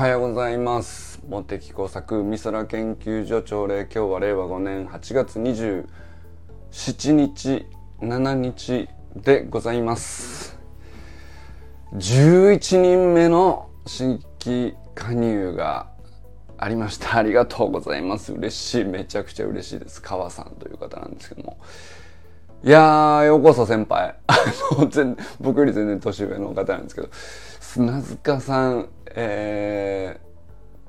はようございます。茂木工作美空研究所朝礼今日は令和5年8月27日7日でございます。11人目の新規加入がありました。ありがとうございます。嬉しい。めちゃくちゃ嬉しいです。川さんという方なんですけども。いやー、ようこそ先輩。あの、全、僕より全然年上の方なんですけど、砂塚さん、え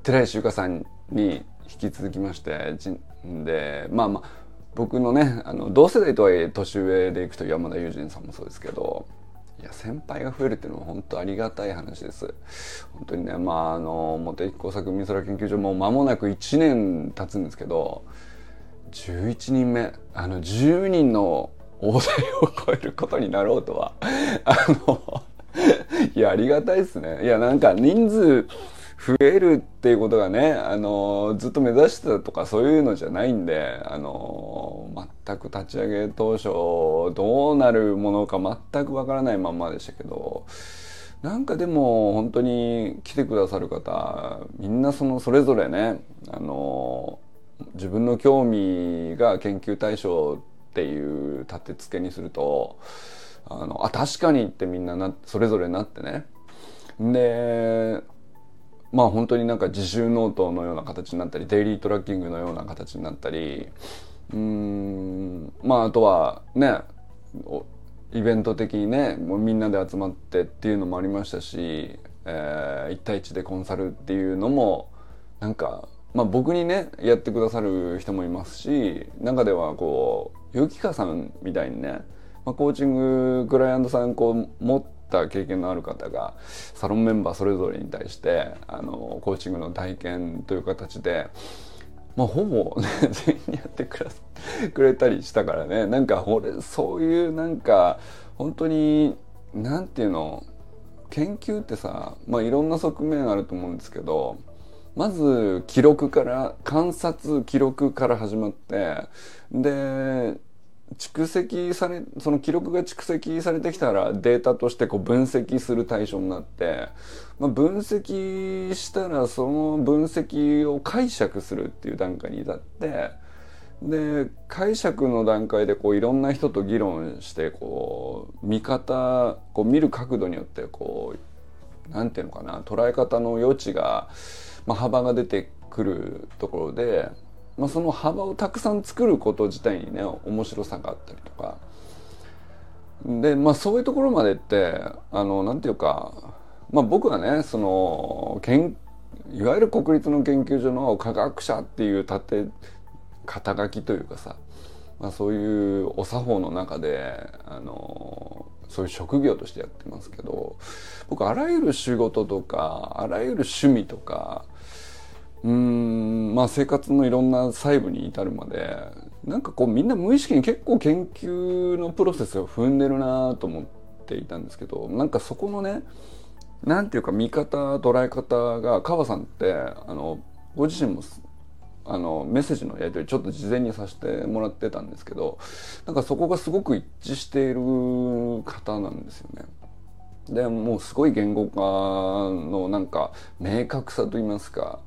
ー、寺石由香さんに引き続きまして、で、まあまあ、僕のね、あの、同世代とはいえ年上でいくと山田友人さんもそうですけど、いや、先輩が増えるっていうのは本当ありがたい話です。本当にね、まあ、あの、茂木工作美空研究所も間もなく1年経つんですけど、11人目、あの、10人の大台を超えることになろうとはあの いやありがたいですね。いやなんか人数増えるっていうことがねあのずっと目指してたとかそういうのじゃないんであの全く立ち上げ当初どうなるものか全くわからないまんまでしたけどなんかでも本当に来てくださる方みんなそのそれぞれねあの自分の興味が研究対象っていう立て付けにするとあのあ確かにってみんななそれぞれなってね。でまあ本当になんか自習ノートのような形になったり daily tracking のような形になったりうんまああとはねイベント的にねもうみんなで集まってっていうのもありましたし、えー、1対1でコンサルっていうのもなんかまあ僕にねやってくださる人もいますし中ではこうゆきかさんみたいにね、まあ、コーチングクライアントさんこう持った経験のある方がサロンメンバーそれぞれに対してあのコーチングの体験という形で。まあ、ほぼ、ね、全員やってくらくれたりしたからねなんか俺そういうなんか本当になんていうの研究ってさ、まあ、いろんな側面あると思うんですけどまず記録から観察記録から始まってで蓄積されその記録が蓄積されてきたらデータとしてこう分析する対象になって、まあ、分析したらその分析を解釈するっていう段階に至ってで解釈の段階でこういろんな人と議論してこう見方こう見る角度によってこうなんていうのかな捉え方の余地がまあ、幅が出てくるところで、まあ、その幅をたくさん作ること自体にね面白さがあったりとか。で、まあ、そういうところまでってあのなんていうか、まあ、僕はねそのけんいわゆる国立の研究所の科学者っていう立て肩書きというかさ、まあ、そういうお作法の中であのそういう職業としてやってますけど僕あらゆる仕事とかあらゆる趣味とかうんまあ生活のいろんな細部に至るまでなんかこうみんな無意識に結構研究のプロセスを踏んでるなと思っていたんですけどなんかそこのねなんていうか見方捉え方が川さんってあのご自身もあのメッセージのやり取りちょっと事前にさせてもらってたんですけどなんかそこがすごく一致している方なんですよね。でもうすごい言語化のなんか明確さと言いますか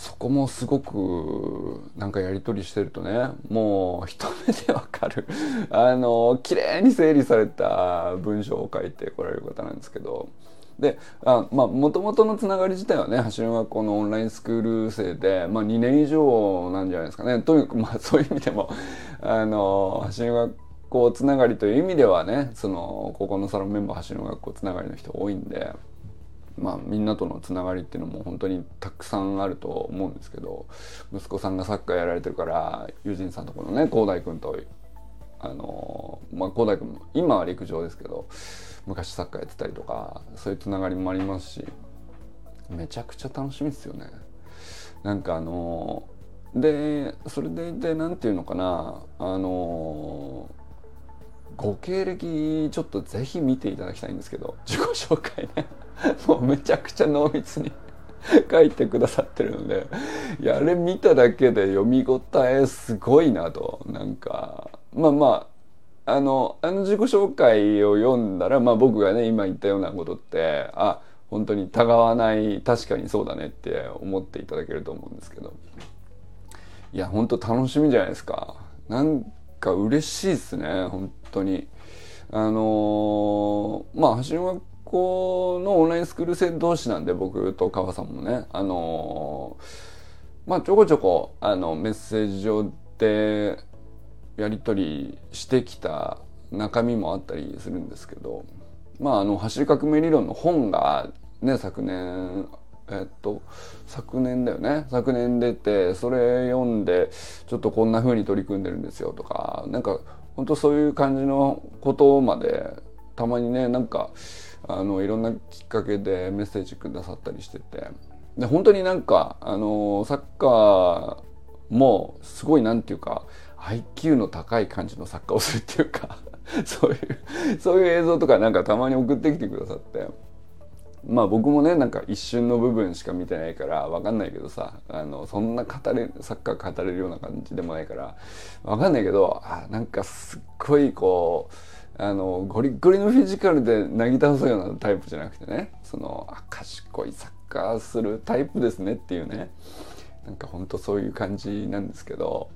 そこもすごくなんかやり取りしてるとねもう一目でわかる。あの綺麗に整理された文章を書いてこられる方なんですけど。であまあもともとのつながり自体はね橋の学校のオンラインスクール生で、まあ、2年以上なんじゃないですかね。とにかくまあそういう意味でもあの橋の学校つながりという意味ではねその高校のサロンメンバー橋の学校つながりの人多いんで。まあ、みんなとのつながりっていうのも本当にたくさんあると思うんですけど息子さんがサッカーやられてるから友人さんとこのね広大君とあのまあ広大君も今は陸上ですけど昔サッカーやってたりとかそういうつながりもありますしめちゃくちゃ楽しみですよね。なんかあのでそれでいて何て言うのかなあのご経歴ちょっとぜひ見ていただきたいんですけど自己紹介ね もうめちゃくちゃ濃密に書いてくださってるので。いやあれ見ただけで読み応えすごいなと。なんかまあまああのあの自己紹介を読んだら、まあ、僕がね今言ったようなことってあ本当にたがわない確かにそうだねって思っていただけると思うんですけど。いや本当楽しみじゃないですか。なんか嬉しいですね本当に。あのー、まあ橋学校のオンラインスクール生同士なんで僕と川さんもね。あの、まあちょこちょこあのメッセージ上でやり取りしてきた中身もあったりするんですけどまああの走り革命理論の本がね昨年えっと昨年だよね。昨年出てそれ読んでちょっとこんな風に取り組んでるんですよとかなんか本当そういう感じのことまでたまにねなんかあのいろんなきっかけでメッセージくださったりしてて。で本当になんかあのサッカーもすごいなんていうか IQ の高い感じのサッカーをするっていうか そういうそういう映像とかなんかたまに送ってきてくださって。まあ僕もねなんか一瞬の部分しか見てないから分かんないけどさあのそんな語れサッカー語れるような感じでもないから分かんないけどあなんかすっごいこうあのゴリゴリのフィジカルでなぎ倒すようなタイプじゃなくてねその賢いサッカーするタイプですねっていうね。なんかほんとそういう感じなんですけど。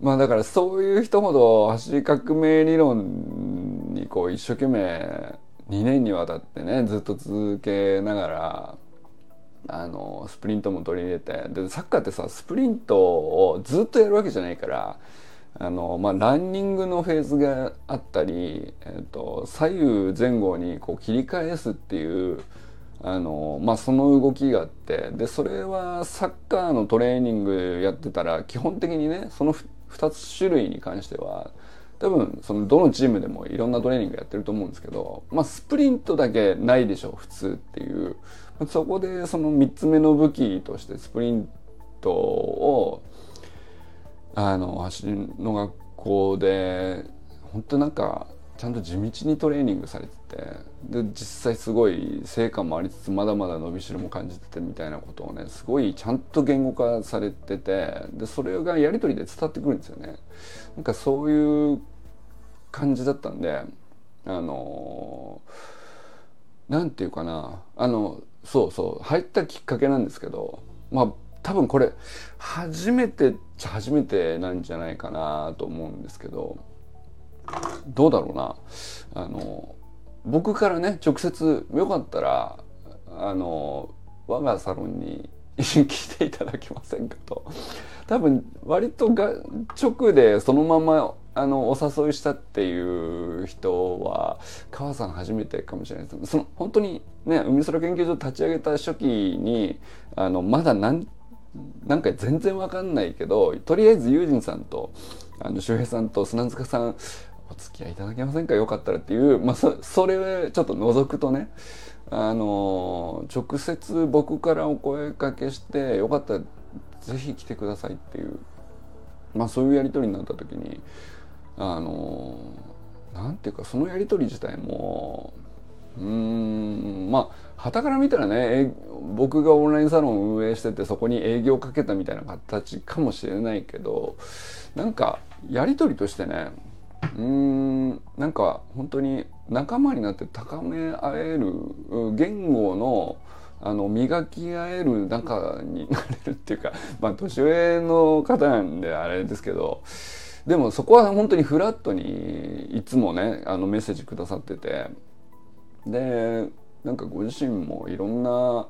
まあだからそういう人ほど走り革命理論にこう一生懸命2年にわたってねずっと続けながらあのスプリントも取り入れて。でサッカーってさスプリントをずっとやるわけじゃないからあの、まあ、ランニングのフェーズがあったり、えーと、左右前後にこう切り返すっていうあの、まあ、その動きがあってでそれはサッカーのトレーニングやってたら基本的にねその2つ種類に関しては多分そのどのチームでもいろんなトレーニングやってると思うんですけど、まあ、スプリントだけないでしょ普通っていう。そこでその3つ目の武器としてスプリントをあの走りの学校で本当なんかちゃんと地道にトレーニングされててで実際すごい成果もありつつまだまだ伸びしろも感じててみたいなことをねすごいちゃんと言語化されててでそれがやり取りで伝わってくるんですよね。なんかそういう感じだったんであのなんていうかなあのそうそう入ったきっかけなんですけどまあ多分これ初めてっちゃ初めてなんじゃないかなと思うんですけどどうだろうな。あの僕からね直接よかったらあの我がサロンに来ていただけませんかと。多分割とが直でそのままあのお誘いしたっていう人は川さん初めてかもしれないです。その本当にね海空研究所立ち上げた初期にあのまだ何なんか全然わかんないけどとりあえずユージンさんとあの周平さんと砂塚さんお付き合いいただけませんか？よかったらっていう、まあ、そそれちょっと除くとねあの直接僕からお声かけしてよかったらぜひ来てくださいっていう、まあ、そういうやり取りになった時にあのなんていうかそのやり取り自体もうんまあはたから見たらね僕がオンラインサロンを運営しててそこに営業かけたみたいな形かもしれないけどなんかやり取りとしてねうんなんか本当に仲間になって高め合える言語のあの磨き合える仲になれるっていうか まあ年上の方なんであれですけどでもそこは本当にフラットにいつもねあのメッセージくださっててでなんかご自身もいろんな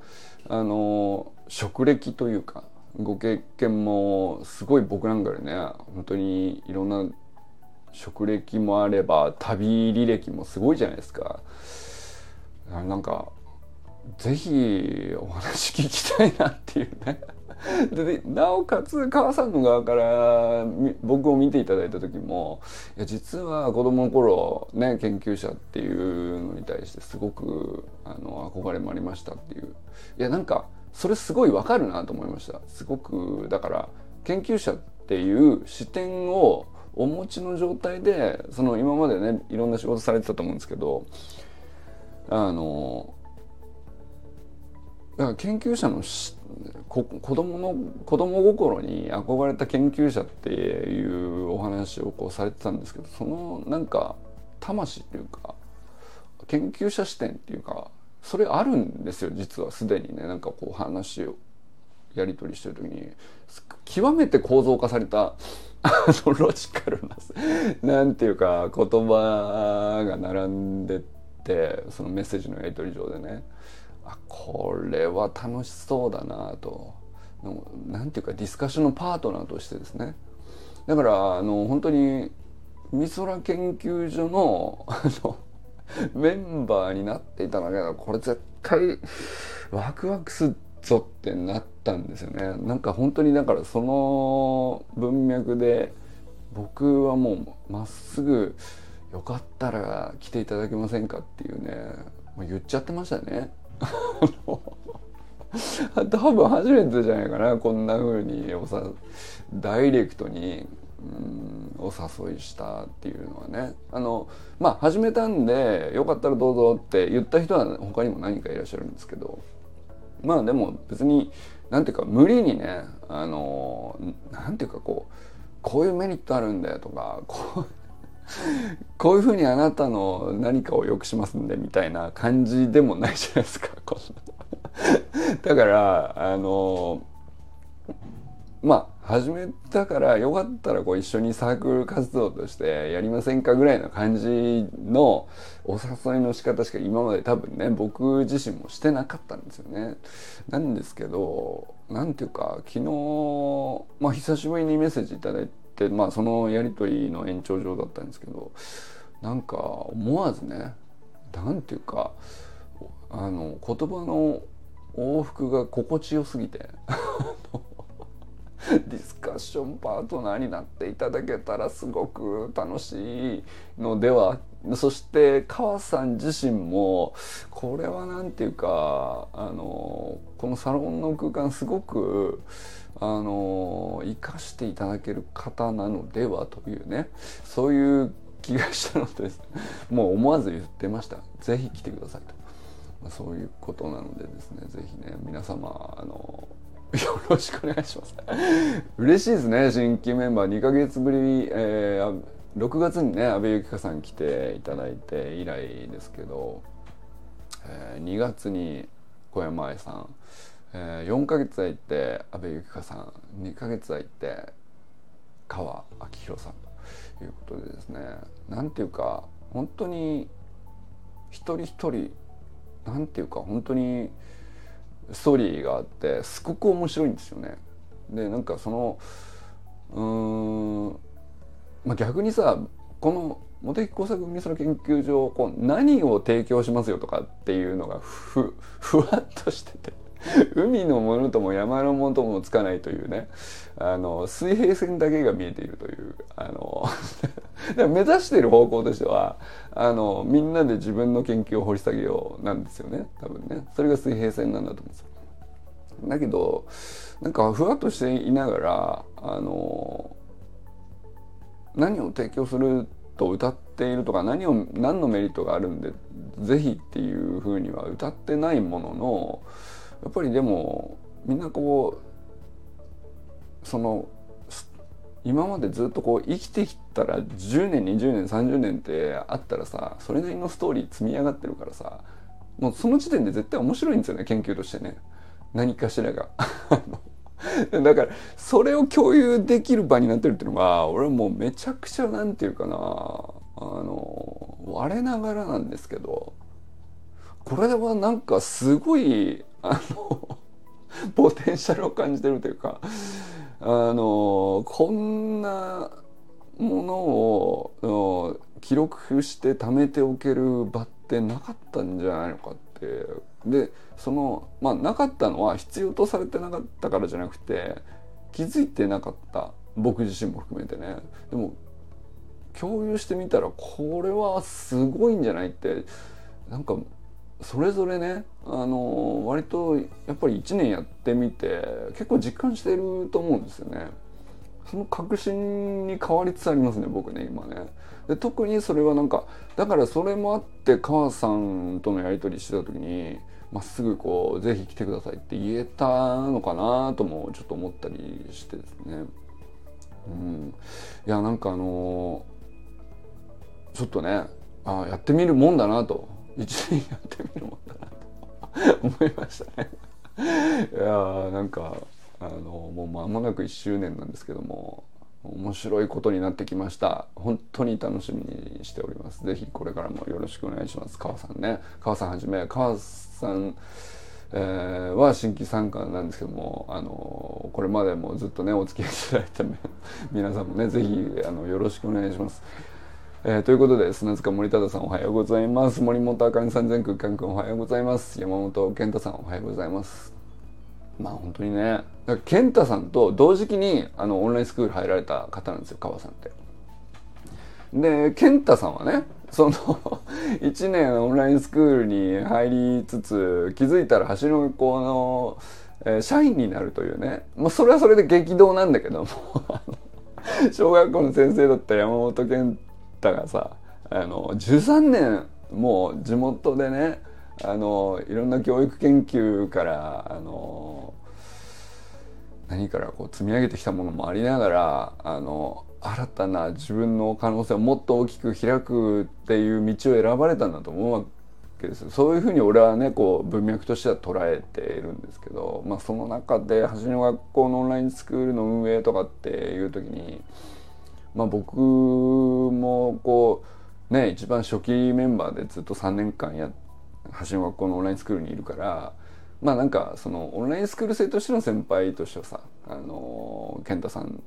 あの職歴というかご経験もすごい僕なんかでね本当にいろんな職歴もあれば旅履歴もすごいじゃないですか。なんかぜひお話聞きたいなっていうね でなおかつ母さんの側から僕を見ていただいた時もいや実は子供の頃ね研究者っていうのに対してすごくあの憧れもありましたっていう。いやなんかそれすごいわかるなと思いました。すごくだから研究者っていう視点をお持ちの状態でその今までねいろんな仕事されてたと思うんですけどあのだから研究者の視子供の子供心に憧れた研究者っていうお話をこうされてたんですけどそのなんか魂っていうか研究者視点っていうかそれあるんですよ実はすでにね。なんかこう話をやり取りしてる時に極めて構造化されたロジカルな なんていうか言葉が並んでってそのメッセージのやり取り上でね。あこれは楽しそうだなと。なんていうかディスカッションのパートナーとしてですね。だからあの本当に美空研究所のあのメンバーになっていただけどこれ絶対ワクワクすっぞってなったんですよね。なんか本当にだからその文脈で僕はもうまっすぐよかったら来ていただけませんかっていうねもう言っちゃってましたね。多分初めてじゃないかなこんな風におさダイレクトにうんお誘いしたっていうのはね。あのまあ始めたんでよかったらどうぞって言った人は他にも何かいらっしゃるんですけど。まあでも別になんていうか無理にねあのなんていうかこうこういうメリットあるんだよとかこう こういうふうにあなたの何かを良くしますんでみたいな感じでもないじゃないですか だからあのまあ始めたからよかったらこう一緒にサークル活動としてやりませんかぐらいの感じのお誘いの仕方しか今まで多分ね僕自身もしてなかったんですよね。なんですけどなんていうか昨日、まあ、久しぶりにメッセージ頂いて、まあ、そのやり取りの延長上だったんですけどなんか思わずね何ていうかあの言葉の往復が心地よすぎて ディスカッションパートナーになっていただけたらすごく楽しいのではそして川さん自身もこれは何て言うかあのこのサロンの空間すごくあの生かしていただける方なのではというねそういう気がしたのです。もう思わず言ってました。是非来てくださいと。そういうことなのでですね是非ね皆様あのよろしくお願いします。嬉しいですね新規メンバー。2ヶ月ぶりに、えー、6月にね阿部由紀香さん来ていただいて以来ですけど、えー、2月に小山愛さん、えー、4ヶ月空いて阿部由紀香さん2ヶ月空いて川明宏さんということでですねなんていうか本当に一人一人なんていうか本当にストーリーがあってすごく面白いんですよね。でなんかそのうん、まあ、逆にさこの茂木工作美空研究所こう何を提供しますよとかっていうのがふ ふわっとしてて海のものとも山のものともつかないというねあの水平線だけが見えているというあの 目指している方向としてはあのみんなで自分の研究を掘り下げようなんですよね多分ねそれが水平線なんだと思うんですよ。だけどなんかふわっとしていながらあの何を提供すると歌っているとか何を何のメリットがあるんで是非っていうふうには歌ってないもののやっぱりでもみんなこうその今までずっとこう生きてきたら10年20年30年ってあったらさそれなりのストーリー積み上がってるからさもうその時点で絶対面白いんですよね研究としてね何かしらが。だからそれを共有できる場になってるっていうのが俺はもうめちゃくちゃなんていうかなあの我ながらなんですけどこれはなんかすごいあの ポテンシャルを感じてるというかあのこんなものを記録して貯めておける場ってなかったんじゃないのかってでそのまあなかったのは必要とされてなかったからじゃなくて気づいてなかった僕自身も含めてねでも共有してみたらこれはすごいんじゃないってなんかそれぞれねあの割とやっぱり1年やってみて結構実感してると思うんですよね。その確信に変わりつつありますね僕ね今ね。で特にそれはなんかだからそれもあって母さんとのやり取りしてた時にまっすぐこう「是非来てください」って言えたのかなともちょっと思ったりしてですね。うん、いやなんかあのー、ちょっとねあやってみるもんだなと。一年やってみるもんだなと。思いましたね。いやーなんかあのもう間もなく1周年なんですけども。面白いことになってきました。本当に楽しみにしております。是非これからもよろしくお願いします。川さんね。川さんはじめ川さんえー、は新規参加なんですけども、あのこれまでもずっとねお付き合いいただいた 皆さんもね是非あのよろしくお願いします。えー、ということで砂塚森忠さんおはようございます。森本あかねさん全空間くんおはようございます。山本健太さんおはようございます。まあ本当にね健太さんと同時期にあのオンラインスクール入られた方なんですよ川さんって。で健太さんはねその 1年オンラインスクールに入りつつ気づいたら橋の学校の、えー、社員になるというね、まあ、それはそれで激動なんだけども 小学校の先生だった山本健太がさあの13年もう地元でねあのいろんな教育研究からあの何からこう積み上げてきたものもありながらあの新たな自分の可能性をもっと大きく開くっていう道を選ばれたんだと思うわけですそういうふうに俺はねこう文脈としては捉えているんですけど、まあ、その中で橋の学校のオンラインスクールの運営とかっていう時に、まあ、僕もこうね一番初期メンバーでずっと3年間やって橋の学校のオンラインスクールにいるからまあなんかそのオンラインスクール生としての先輩としてはさあの健太さん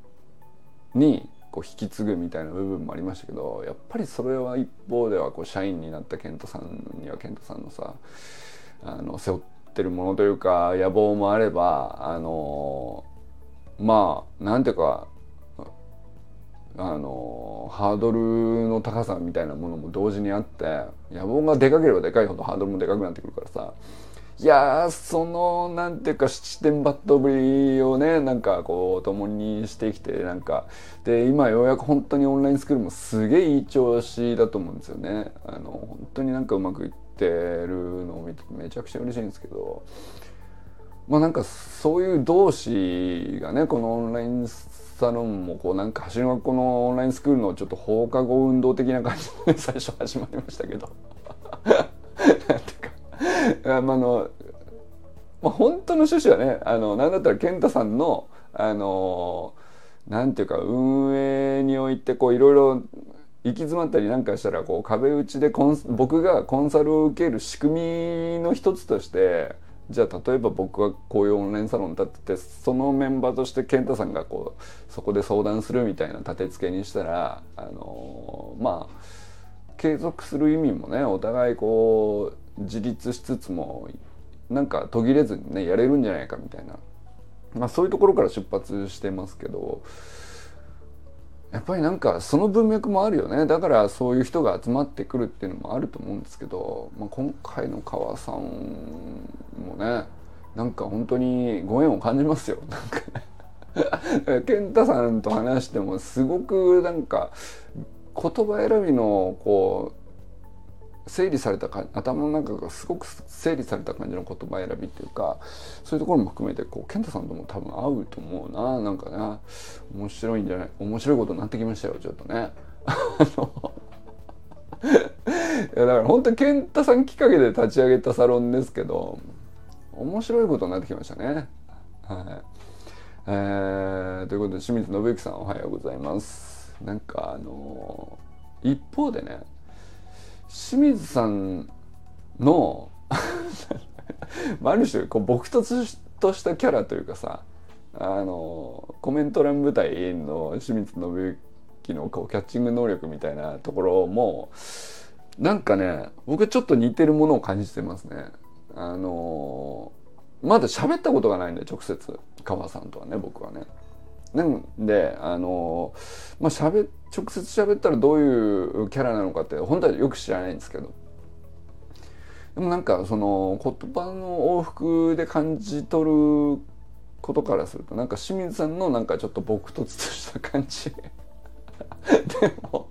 にこう引き継ぐみたいな部分もありましたけどやっぱりそれは一方ではこう社員になった健太さんには健太さんのさあの背負ってるものというか野望もあればあのまあなんていうかあのハードルの高さみたいなものも同時にあって野望がでかければでかいほどハードルもでかくなってくるからさ。いやそのなんていうか七点抜刀ぶりをねなんかこう共にしてきてなんかで今ようやく本当にオンラインスクールもすげえいい調子だと思うんですよね。あの本当になんかうまくいってるのを見てめちゃくちゃ嬉しいんですけど。まあなんかそういう同志がねこのオンラインサロンもこうなんか橋の学校のオンラインスクールのちょっと放課後運動的な感じで最初始まりましたけど。なんてあの、まあ、本当の趣旨はねあのなんだったら健太さんのあのなんていうか運営においてこういろいろ行き詰まったりなんかしたらこう壁打ちでコン僕がコンサルを受ける仕組みの一つとしてじゃあ例えば僕がこういうオンラインサロン立っててそのメンバーとして健太さんがこうそこで相談するみたいな立て付けにしたらあのまあ継続する意味もねお互いこう自立しつつもなんか途切れずにねやれるんじゃないかみたいな、まあ、そういうところから出発してますけどやっぱりなんかその文脈もあるよね。だからそういう人が集まってくるっていうのもあると思うんですけど、まあ、今回の川さんもねなんか本当にご縁を感じますよ。なんかね。健太さんと話してもすごくなんか言葉選びのこう整理されたか頭の中がすごく整理された感じの言葉選びっていうかそういうところも含めてこう健太さんとも多分合うと思うななんかね面白いんじゃない面白いことになってきましたよちょっとね。いやだから本当健太さんきっかけで立ち上げたサロンですけど面白いことになってきましたね。はいえー、ということで清水信之さんおはようございます。なんかあのー、一方でね清水さんの ある種こう僕ととしたキャラというかさあのコメント欄舞台の清水信之のこうキャッチング能力みたいなところもなんかね僕ちょっと似てるものを感じてますね。あのまだ喋ったことがないんで直接川さんとはね僕はね。なんであのまあしゃべ直接喋ったらどういうキャラなのかって本当はよく知らないんですけど。でもなんかその言葉の往復で感じ取ることからするとなんか清水さんのなんかちょっと朴突とした感じ。でも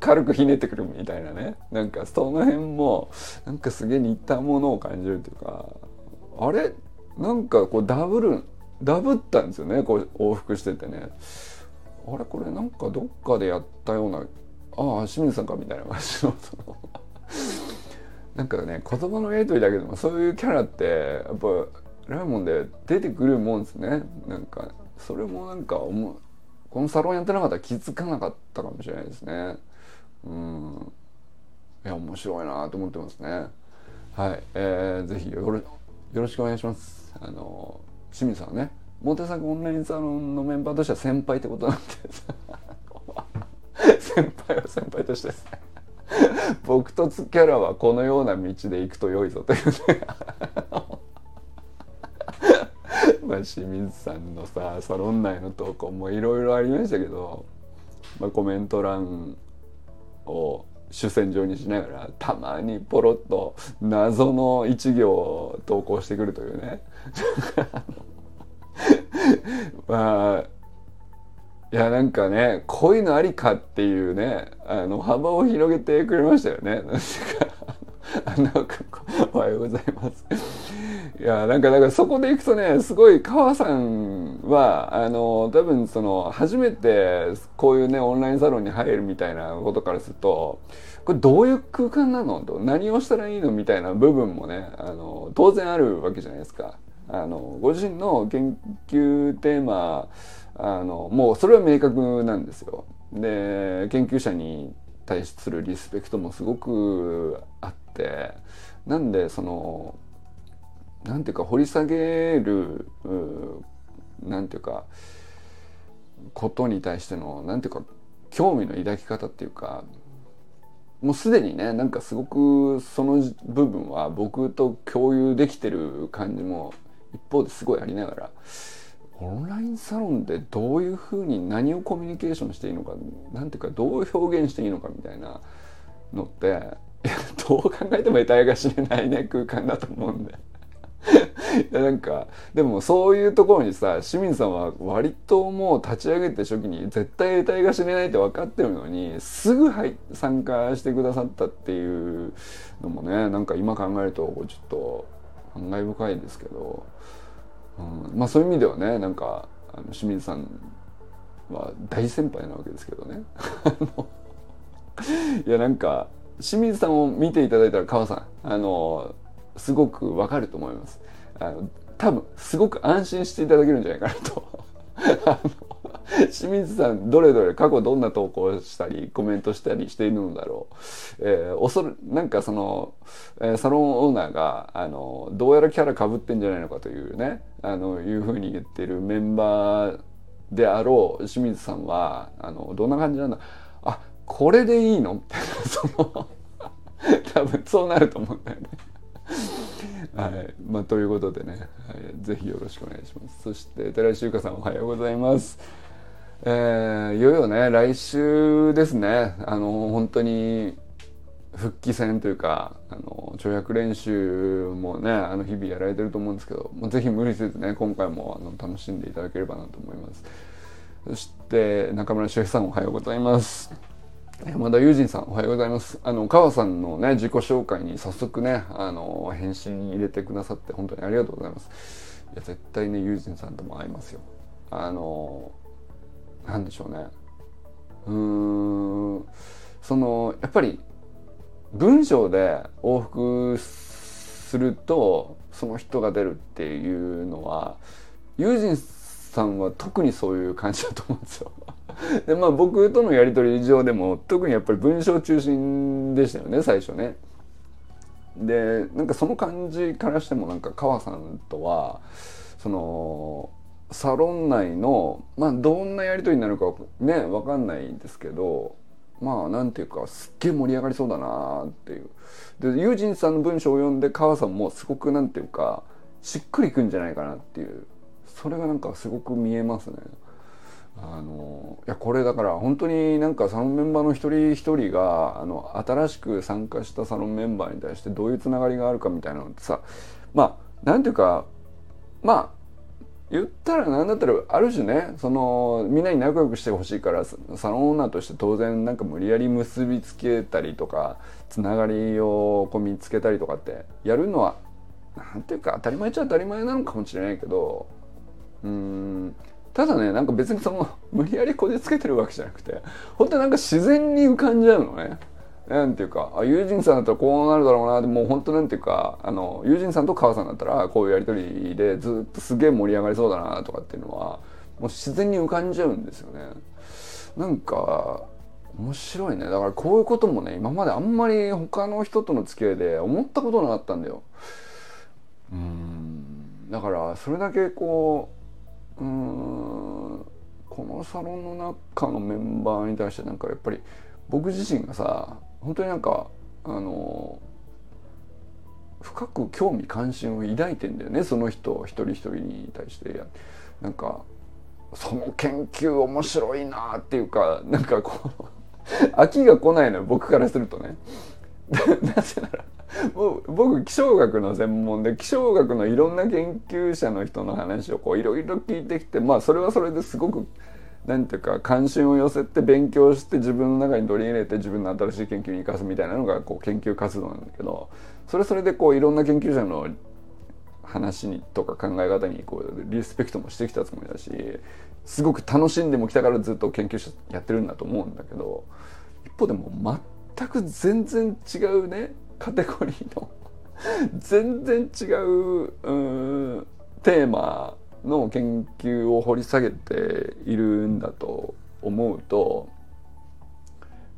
軽くひねってくるみたいなね。なんかその辺もなんかすげえ似たものを感じるというか。あれ？なんかこうダブルダブったんですよね。こう往復しててね。あれこれなんかどっかでやったようなああ清水さんかみたいな感じの。なんかね言葉のやり取りだけでもそういうキャラってやっぱライモンで出てくるもんですね。なんかそれもなんかこのサロンやってなかったら気づかなかったかもしれないですね。うん。いや面白いなと思ってますね。はい、えー、ぜひよろよろしくお願いします。あの清水さんね。モテ作オンラインサロンのメンバーとしては先輩ってことなんで。先輩は先輩として。ですね僕とつキャラはこのような道で行くと良いぞというね。まあ清水さんのさサロン内の投稿もいろいろありましたけど、まあ、コメント欄を主戦場にしながらたまにポロッと謎の一行を投稿してくるというね。まあいやなんかねこういうのありかっていうねあの幅を広げてくれましたよね。あのおはようございます。いやなんかだからそこでいくとねすごい川さんはあの多分その初めてこういうねオンラインサロンに入るみたいなことからするとこれどういう空間なのと何をしたらいいのみたいな部分もねあの当然あるわけじゃないですか。あのご自身の研究テーマあのもうそれは明確なんですよ。で研究者に対するリスペクトもすごくあってなんでそのなんていうか掘り下げるなんていうかことに対してのなんていうか興味の抱き方っていうかもうすでにねなんかすごくその部分は僕と共有できてる感じも一方ですごいありながらオンラインサロンでどういうふうに何をコミュニケーションしていいのか何ていうかどう表現していいのかみたいなのって どう考えても得体が知れないね空間だと思うんで。いやなんかでもそういうところにさ清水さんは割ともう立ち上げて初期に絶対得体が知れないって分かってるのにすぐ入参加してくださったっていうのもねなんか今考えるとちょっと感慨深いですけど。うん、まあそういう意味ではねなんかあの清水さんは大先輩なわけですけどね いやなんか清水さんを見ていただいたら川さんあのすごくわかると思いますあの多分すごく安心していただけるんじゃないかなと 清水さんどれどれ過去どんな投稿したりコメントしたりしているのだろう、えー、おそるなんかその、え、サロンオーナーがあのどうやらキャラかぶってんじゃないのかというねあのいうふうに言ってるメンバーであろう清水さんはあのどんな感じなんだあこれでいいの？みたいなその多分そうなると思うんだよね。はいまあ、ということでね、はい、ぜひよろしくお願いします。そして寺石由香さんおはようございます。えー、いよいよね来週ですね。あの本当に復帰戦というかあの跳躍練習もねあの日々やられてると思うんですけどもうぜひ無理せずね今回もあの楽しんでいただければなと思います。そして中村修平さんおはようございます。山田友人さんおはようございます。あの川さんのね自己紹介に早速ねあの返信入れてくださって本当にありがとうございます。いや絶対ね友人さんとも会いますよ。あのなんでしょうねうんそのやっぱり文章で往復するとその人が出るっていうのは友人さんは特にそういう感じだと思うんですよ。でまあ僕とのやり取り上でも特にやっぱり文章中心でしたよね最初ね。でなんかその感じからしてもなんか川さんとはそのサロン内のまあどんなやり取りになるかね分かんないんですけどまあなんていうかすっげえ盛り上がりそうだなっていうで友人さんの文章を読んで川さんもすごくなんていうかしっくりくんじゃないかなっていうそれがなんかすごく見えますね。あのいやこれだから本当になんかサロンメンバーの一人一人があの新しく参加したサロンメンバーに対してどういうつながりがあるかみたいなのってさまあなんていうかまあ言ったら何だったらある種ねそのみんなに仲良くしてほしいからサロンオーナーとして当然なんか無理やり結びつけたりとかつながりをこう見つけたりとかってやるのは何ていうか当たり前っちゃ当たり前なのかもしれないけどうんただねなんか別にその無理やりこじつけてるわけじゃなくて本当になんか自然に浮かんじゃうのね。なんていうかあ友人さんだったらこうなるだろうなでもう本当なんていうかあの友人さんと川さんだったらこういうやり取りでずっとすげえ盛り上がりそうだなとかっていうのはもう自然に浮かんじゃうんですよね。なんか面白いねだからこういうこともね今まであんまり他の人との付き合いで思ったことなかったんだよ。うんだからそれだけこううんこのサロンの中のメンバーに対してなんかやっぱり僕自身がさ本当になんかあの深く興味関心を抱いてんだよねその人一人一人に対してなんかその研究面白いなっていうかなんかこう飽きが来ないのよ僕からするとね。なぜなら僕気象学の専門で気象学のいろんな研究者の人の話をこういろいろ聞いてきてまあそれはそれですごく何ていうか関心を寄せて勉強して自分の中に取り入れて自分の新しい研究に生かすみたいなのがこう研究活動なんだけどそれそれでこういろんな研究者の話にとか考え方にこうリスペクトもしてきたつもりだしすごく楽しんでもきたからずっと研究者やってるんだと思うんだけど一方でも全く全然違うねカテゴリーの全然違ううテーマの研究を掘り下げているんだと思うと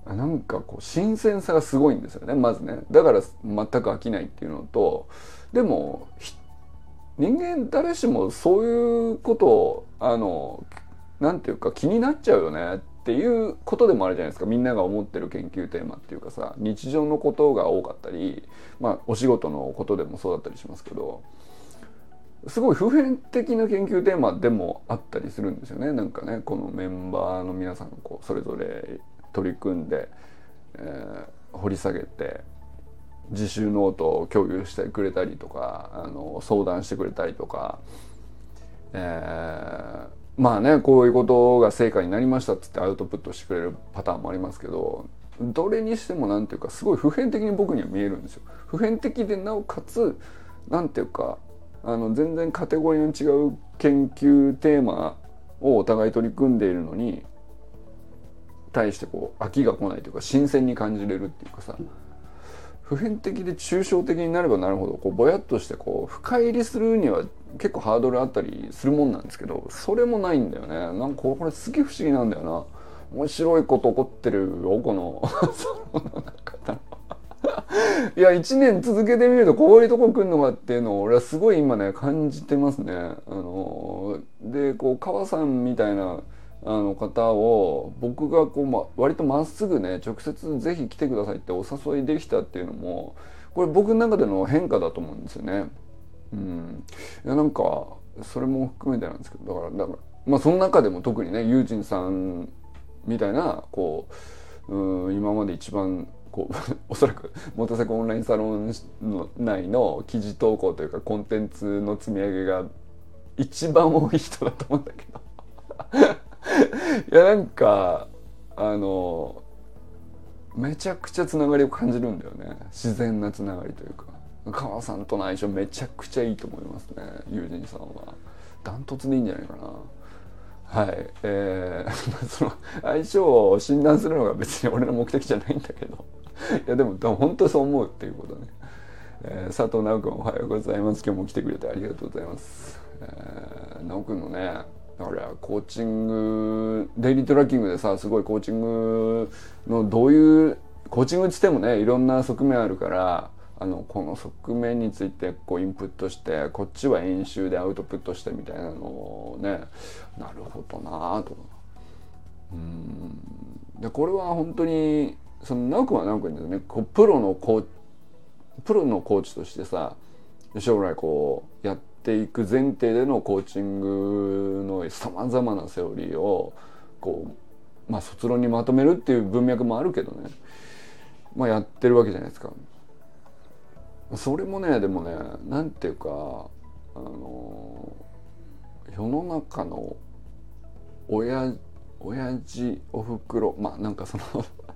なんかこう新鮮さがすごいんですよねまずね。だから全く飽きないっていうのとでも人間誰しもそういうことをあのなんていうか気になっちゃうよねっていうことでもあるじゃないですか。みんなが思ってる研究テーマっていうかさ日常のことが多かったりまあお仕事のことでもそうだったりしますけどすごい普遍的な研究テーマでもあったりするんですよねなんかねこのメンバーの皆さんがこうそれぞれ取り組んで、えー、掘り下げて自習ノートを共有してくれたりとかあの相談してくれたりとか、えーまあねこういうことが成果になりましたっつってアウトプットしてくれるパターンもありますけどどれにしても何ていうかすごい普遍的に僕には見えるんですよ。普遍的でなおかつ何ていうかあの全然カテゴリーの違う研究テーマをお互い取り組んでいるのに対してこう飽きが来ないというか新鮮に感じれるっていうかさ。普遍的で抽象的になればなるほどこうぼやっとしてこう深入りするには結構ハードルあったりするもんなんですけどそれもないんだよね。なんかこれすげえ不思議なんだよな。面白いこと起こってるよこの その中いや1年続けてみるとこういうとこ来るのかっていうのを俺はすごい今ね感じてますね。あのでこう川さんみたいなあの方を僕がこう、ま、割とまっすぐね直接ぜひ来てくださいってお誘いできたっていうのもこれ僕の中での変化だと思うんですよね。うん、いやなんかそれも含めてなんですけどだからだからまあその中でも特にねユージンさんみたいなこううん今まで一番こう おそらくモトセコオンラインサロンの内の記事投稿というかコンテンツの積み上げが一番多い人だと思うんだけど。いやなんかあのめちゃくちゃつながりを感じるんだよね。自然なつながりというか。川さんとの相性めちゃくちゃいいと思いますね友人さんは。ダントツでいいんじゃないかな。はいえー、その相性を診断するのが別に俺の目的じゃないんだけど。いやでも本当そう思うっていうことね、えー、佐藤直君おはようございます。今日も来てくれてありがとうございます、えー、直君のねだからコーチングデイリートラッキングでさすごいコーチングのどういうコーチングっつってもねいろんな側面あるからあのこの側面についてこうインプットしてこっちは演習でアウトプットしてみたいなのをねなるほどなと。うん。でこれは本当にその直君は直君ですねこうプロのコープロのコーチとしてさ将来こうやっていく前提でのコーチングのさまざまなセオリーをこうまあ卒論にまとめるっていう文脈もあるけどねまあやってるわけじゃないですか。それもねでもねなんていうかあの世の中の親親父おふくろまあなんかその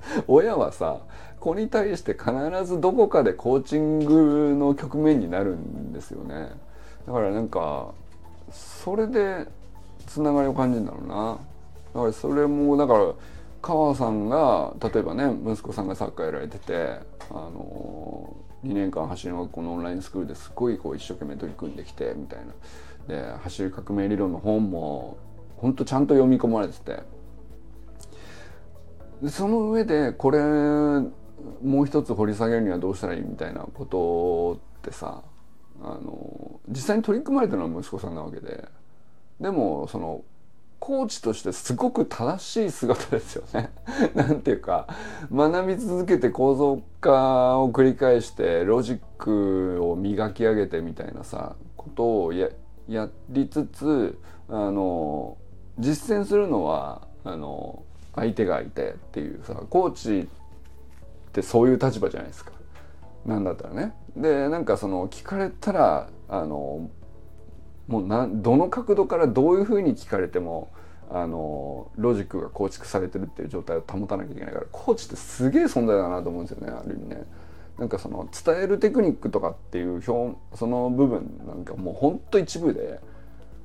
親はさ子に対して必ずどこかでコーチングの局面になるんですよね。だからなんかそれでつながりを感じるんだろうな。だからそれもだから川さんが例えばね息子さんがサッカーやられててあの2年間走りの学校のオンラインスクールですごいこう一生懸命取り組んできてみたいな。で走り革命理論の本もほんとちゃんと読み込まれてて。その上でこれもう一つ掘り下げるにはどうしたらいいみたいなことってさあの実際に取り組まれたのは息子さんなわけででもそのコーチとしてすごく正しい姿ですよね。なんていうか学び続けて構造化を繰り返してロジックを磨き上げてみたいなさことをややりつつあの実践するのはあの相手がいてっていうさコーチってそういう立場じゃないですか。なんだったらね。でなんかその聞かれたらあのもうどの角度からどういうふうに聞かれてもあのロジックが構築されてるっていう状態を保たなきゃいけないからコーチってすげえ存在だなと思うんですよねある意味ね。なんかその伝えるテクニックとかっていう表その部分なんかもうほんと一部で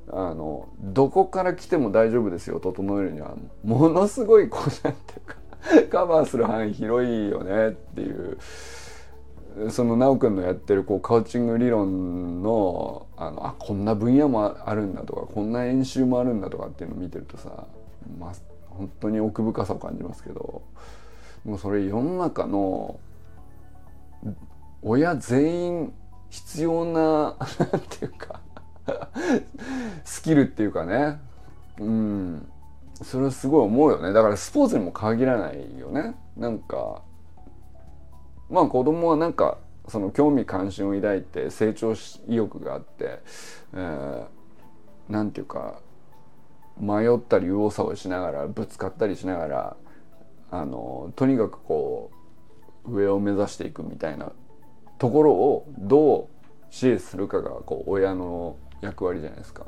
あのどこから来ても大丈夫ですよ。整えるには。ものすごいこうなんていうかカバーする範囲広いよね。っていう。その奈くんのやってるこうカウチング理論のあのあこんな分野もあるんだとかこんな演習もあるんだとかっていうのを見てるとさ、まあ、本当に奥深さを感じますけどもうそれ世の中の親全員必要な なんていうか スキルっていうかね。うん。それはすごい思うよね。だからスポーツにも限らないよね。なんかまあ子供はなんかその興味関心を抱いて成長意欲があって、えー、なんていうか迷ったり右往左往しながらぶつかったりしながらあのとにかくこう上を目指していくみたいなところをどう支援するかがこう親の役割じゃないですか。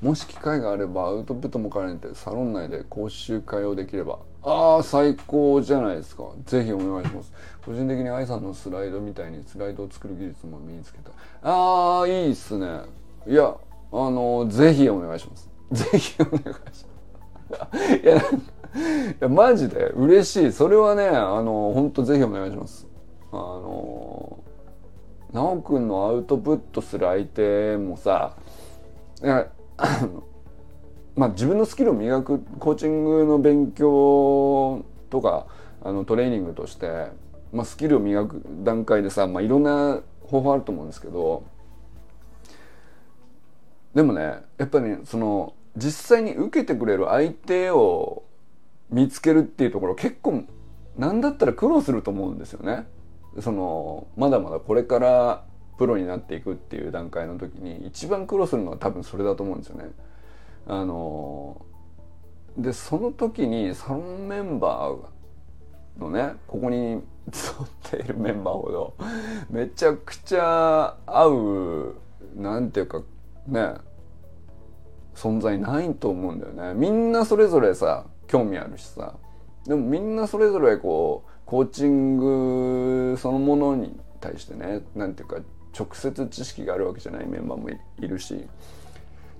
もし機会があればアウトプットも兼ねてサロン内で講習会をできればああ最高じゃないですか。ぜひお願いします。個人的に愛さんのスライドみたいにスライドを作る技術も身につけた。ああいいっすね。いやあのぜひお願いします。ぜひお願いします。いやいやマジで嬉しい。それはねあの本当ぜひお願いします。あの奈くんのアウトプットする相手もさまあ、自分のスキルを磨くコーチングの勉強とかあのトレーニングとして、まあ、スキルを磨く段階でさ、まあ、いろんな方法あると思うんですけどでもねやっぱり、ね、その実際に受けてくれる相手を見つけるっていうところ結構何だったら苦労すると思うんですよね。そのまだまだこれからプロになっていくっていう段階の時に一番苦労するのは多分それだと思うんですよね。あのでその時にサロンメンバーのねここに集っているメンバーほどめちゃくちゃ合うなんていうかね存在ないと思うんだよねみんなそれぞれさ興味あるしさでもみんなそれぞれこうコーチングそのものに対してねなんていうか直接知識があるわけじゃないメンバーもいるし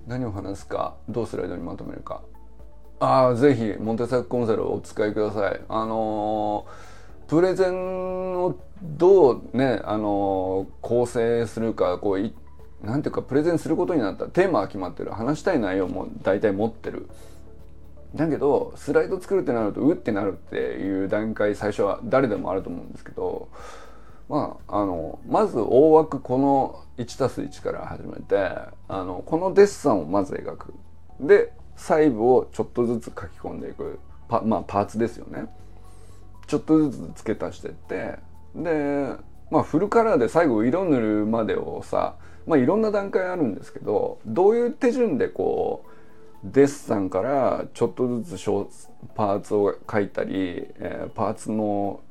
何を話すかどうスライドにまとめるか。ああぜひモンテサックコンサルをお使いください。あのー、プレゼンをどうねあのー、構成するかこうなんていうかプレゼンすることになった。テーマが決まってる。話したい内容も大体持ってる。だけどスライド作るってなるとうってなるっていう段階最初は誰でもあると思うんですけどまあ、あのまず大枠この 1+1 から始めてあのこのデッサンをまず描く。で細部をちょっとずつ書き込んでいく。パ,、まあ、パーツですよね。ちょっとずつ付け足してって。で、まあ、フルカラーで最後色塗るまでをさ、まあ、いろんな段階あるんですけどどういう手順でこうデッサンからちょっとずつパーツを書いたり、えー、パーツの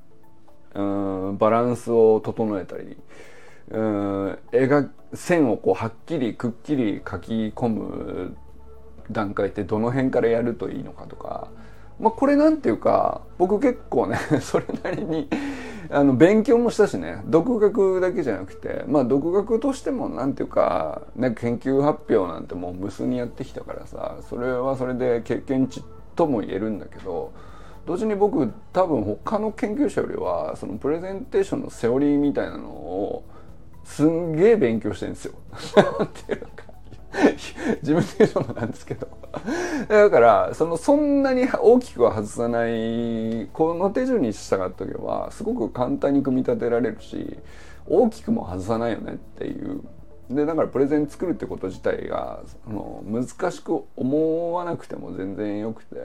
うんバランスを整えたりうん絵が線をこうはっきりくっきり書き込む段階ってどの辺からやるといいのかとか、まあ、これなんていうか僕結構ね それなりにあの勉強もしたしね独学だけじゃなくてまあ独学としてもなんていうか、ね、研究発表なんてもう無数にやってきたからさそれはそれで経験値とも言えるんだけど同時に僕多分他の研究者よりはそのプレゼンテーションのセオリーみたいなのをすんげえ勉強してるんですよ。自分で言うのもなんですけどだからそのそんなに大きくは外さないこの手順に従っとけばすごく簡単に組み立てられるし大きくも外さないよねっていうでだからプレゼン作るってこと自体があの難しく思わなくても全然よくて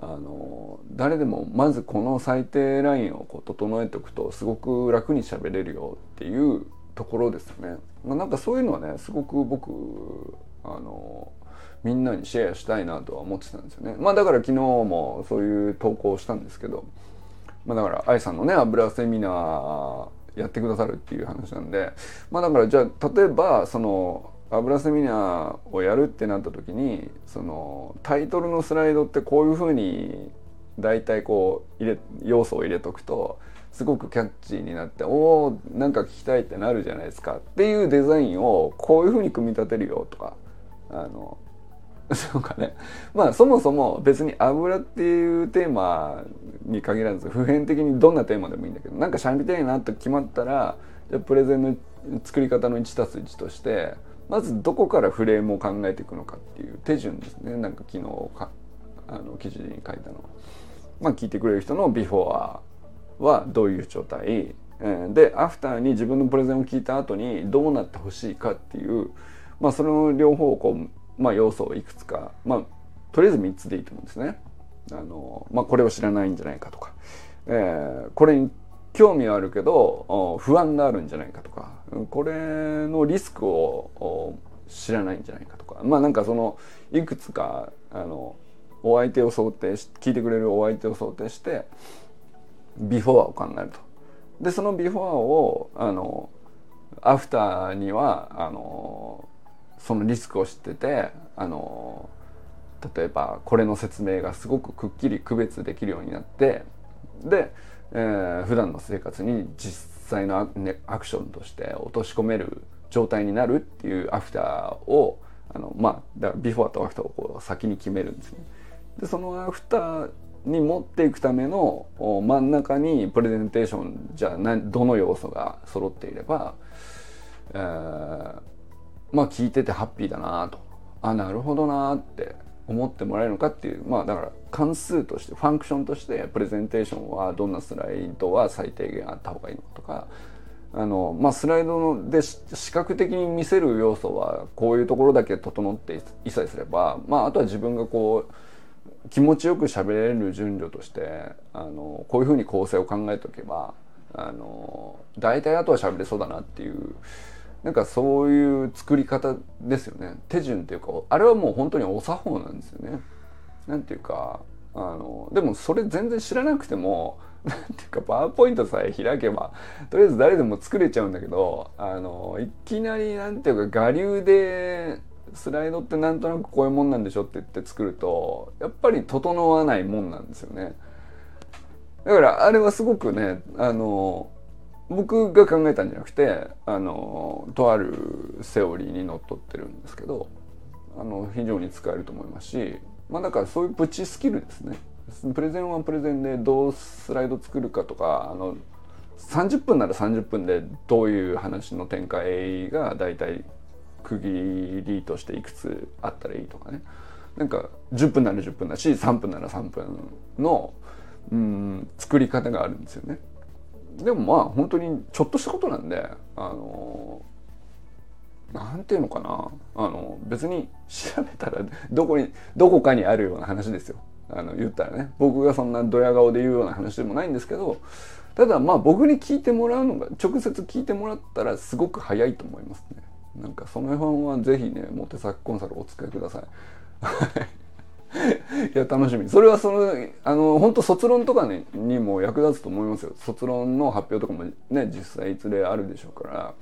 あの誰でもまずこの最低ラインをこう整えておくとすごく楽に喋れるよっていうところですね。なんかそういうのはねすごく僕あのみんなにシェアしたいなとは思ってたんですよね。まあだから昨日もそういう投稿をしたんですけど、まあだから愛さんのね油セミナーやってくださるっていう話なんで、まあだからじゃあ例えばその油セミナーをやるってなった時にそのタイトルのスライドってこういうふうに大体こう入れ要素を入れとくとすごくキャッチーになっておおなんか聞きたいってなるじゃないですかっていうデザインをこういうふうに組み立てるよとかあのそうかね。まあそもそも別に油っていうテーマに限らず普遍的にどんなテーマでもいいんだけどなんかしゃべりたいなって決まったらじゃプレゼンの作り方の 1+1 としてまずどこからフレームを考えていくのかっていう手順ですね。なんか昨日かあの記事に書いたの。まあ、聞いてくれる人のビフォーはどういう状態？でアフターに自分のプレゼンを聞いた後にどうなってほしいかっていう、まあ、その両方こう、まあ、要素をいくつか、まあ、とりあえず3つでいいと思うんですね。あのまあ、これを知らないんじゃないかとか、えー、これに興味はあるけど不安があるんじゃないかとかこれのリスクを知らないんじゃないかとかまあなんかそのいくつかあのお相手を想定し聞いてくれるお相手を想定してビフォアを考えると。でそのビフォアをあのアフターにはあのそのリスクを知っててあの例えばこれの説明がすごくくっきり区別できるようになってでえー、普段の生活に実際のアクションとして落とし込める状態になるっていうアフターをあのまあだからビフォーとアフターをこう先に決めるんですね。でそのアフターに持っていくための真ん中にプレゼンテーションじゃあどの要素が揃っていれば、えー、まあ聞いててハッピーだなと。あなるほどなって思ってもらえるのかっていう。まあだから関数として function としてプレゼンテーションはどんなスライドは最低限あった方がいいのかとか。あの、まあ、スライドで視覚的に見せる要素はこういうところだけ整って一切すれば、まあ、あとは自分がこう気持ちよく喋れる順序としてあのこういうふうに構成を考えておけばあの大体あとは喋れそうだなっていうなんかそういう作り方ですよね手順っていうかあれはもう本当にお作法なんですよね。なんていうかあのでもそれ全然知らなくてもなんていうかパワーポイントさえ開けばとりあえず誰でも作れちゃうんだけどあのいきなりなんていうか我流でスライドってなんとなくこういうもんなんでしょって言って作るとやっぱり整わないもんなんですよね。だからあれはすごくねあの僕が考えたんじゃなくてあのとあるセオリーにのっとってるんですけどあの非常に使えると思いますしまあだからそういうプチスキルですねプレゼンはプレゼンでどうスライド作るかとかあの30分なら30分でどういう話の展開が大体区切りとしていくつあったらいいとかねなんか10分なら10分だし3分なら3分のうん作り方があるんですよね。でもまあ本当にちょっとしたことなんであのなんていうのかな。あの別に調べたらどこにどこかにあるような話ですよ。あの言ったらね。僕がそんなドヤ顔で言うような話でもないんですけどただまあ僕に聞いてもらうのが直接聞いてもらったらすごく早いと思いますね。なんかその辺はぜひねモテサックコンサルお使いください。いや楽しみ。それはそのあの本当卒論とか、ね、にも役立つと思いますよ。卒論の発表とかもね実際いつであるでしょうから。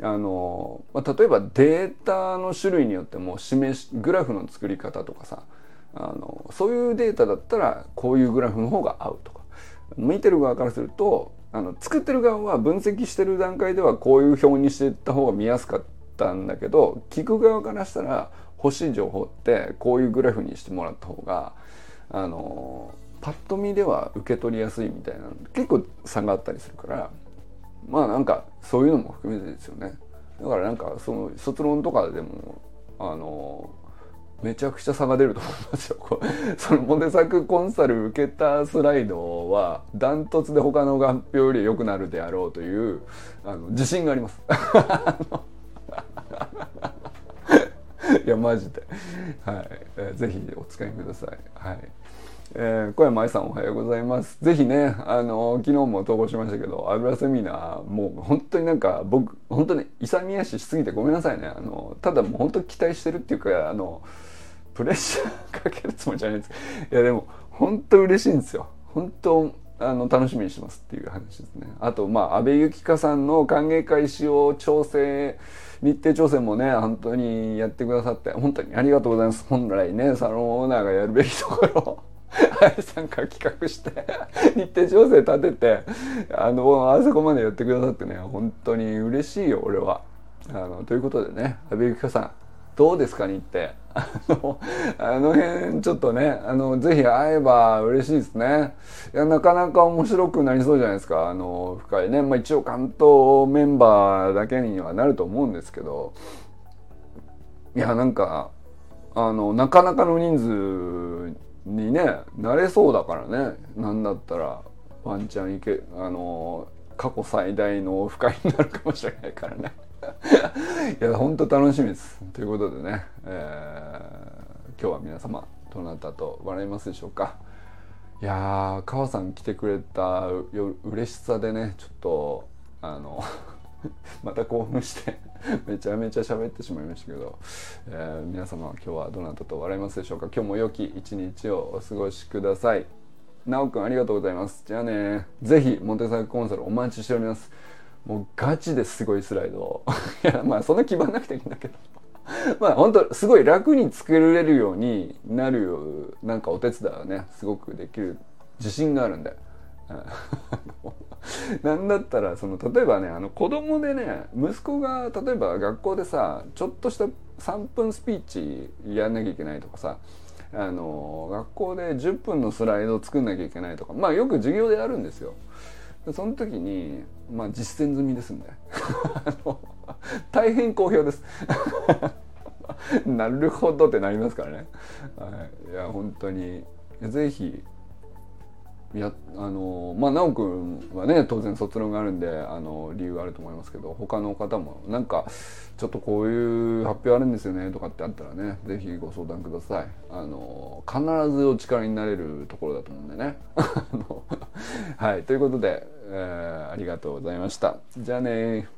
あの、まあ、例えばデータの種類によっても示しグラフの作り方とかさあのそういうデータだったらこういうグラフの方が合うとか。見てる側からするとあの作ってる側は分析してる段階ではこういう表にしていった方が見やすかったんだけど聞く側からしたら欲しい情報ってこういうグラフにしてもらった方があのパッと見では受け取りやすいみたいな結構差があったりするからまあなんかそういうのも含めてですよねだからなんかその卒論とかでもあのめちゃくちゃ差が出ると思いますよ。そのモテ作コンサル受けたスライドはダントツで他の合併より良くなるであろうというあの自信があります。いやマジで、はい、えー、ぜひお使いください。はい。えー、小山愛さんおはようございます。ぜひね、あの、昨日も投稿しましたけど、油セミナー、もう本当になんか僕、本当に勇み足しすぎてごめんなさいね。あの、ただもう本当期待してるっていうか、あの、プレッシャーかけるつもりじゃないですいやでも、本当嬉しいんですよ。本当、あの、楽しみにしてますっていう話ですね。あと、まあ、安倍ゆきかさんの歓迎会使用調整、日程調整もね、本当にやってくださって、本当にありがとうございます。本来ね、サロンオーナーがやるべきところ林 さんから企画して日程調整立ててあのあそこまでやってくださってね本当に嬉しいよ俺は。あのということでね阿部由紀香さんどうですか日程？あのあの辺ちょっとねあのぜひ会えば嬉しいですね。いやなかなか面白くなりそうじゃないですか。あの深いね、まあ、一応関東メンバーだけにはなると思うんですけど。いやなんかあのなかなかの人数にねなれそうだからね。なんだったらワンチャンいけあの過去最大のオフ会になるかもしれないからね。いや本当楽しみです。ということでね、えー、今日は皆様どなたと笑いますでしょうか？いやー川さん来てくれた嬉しさでねちょっとあの また興奮してめちゃめちゃ喋ってしまいましたけど、えー、皆様今日はどなたと笑いますでしょうか？今日も良き一日をお過ごしください。なおくんありがとうございます。じゃあねぜひモテサクコンサルお待ちしております。もうガチですごいスライド いやまあそんな気張んなくていいんだけど。まあ本当すごい楽に作れるようになるよなんかお手伝いはねすごくできる自信があるんで。なんだったらその例えばねあの子供でね息子が例えば学校でさちょっとした3分スピーチやんなきゃいけないとかさあの学校で10分のスライドを作んなきゃいけないとかまあよく授業であるんですよ。その時にまあ実践済みです んで大変好評です。なるほどってなりますからね。はい、いや本当にぜひやあのまあ奈くんはね当然卒論があるんであの理由があると思いますけど他の方もなんかちょっとこういう発表あるんですよねとかってあったらね是非ご相談ください。あの必ずお力になれるところだと思うんでね。はいということで、えー、ありがとうございました。じゃあね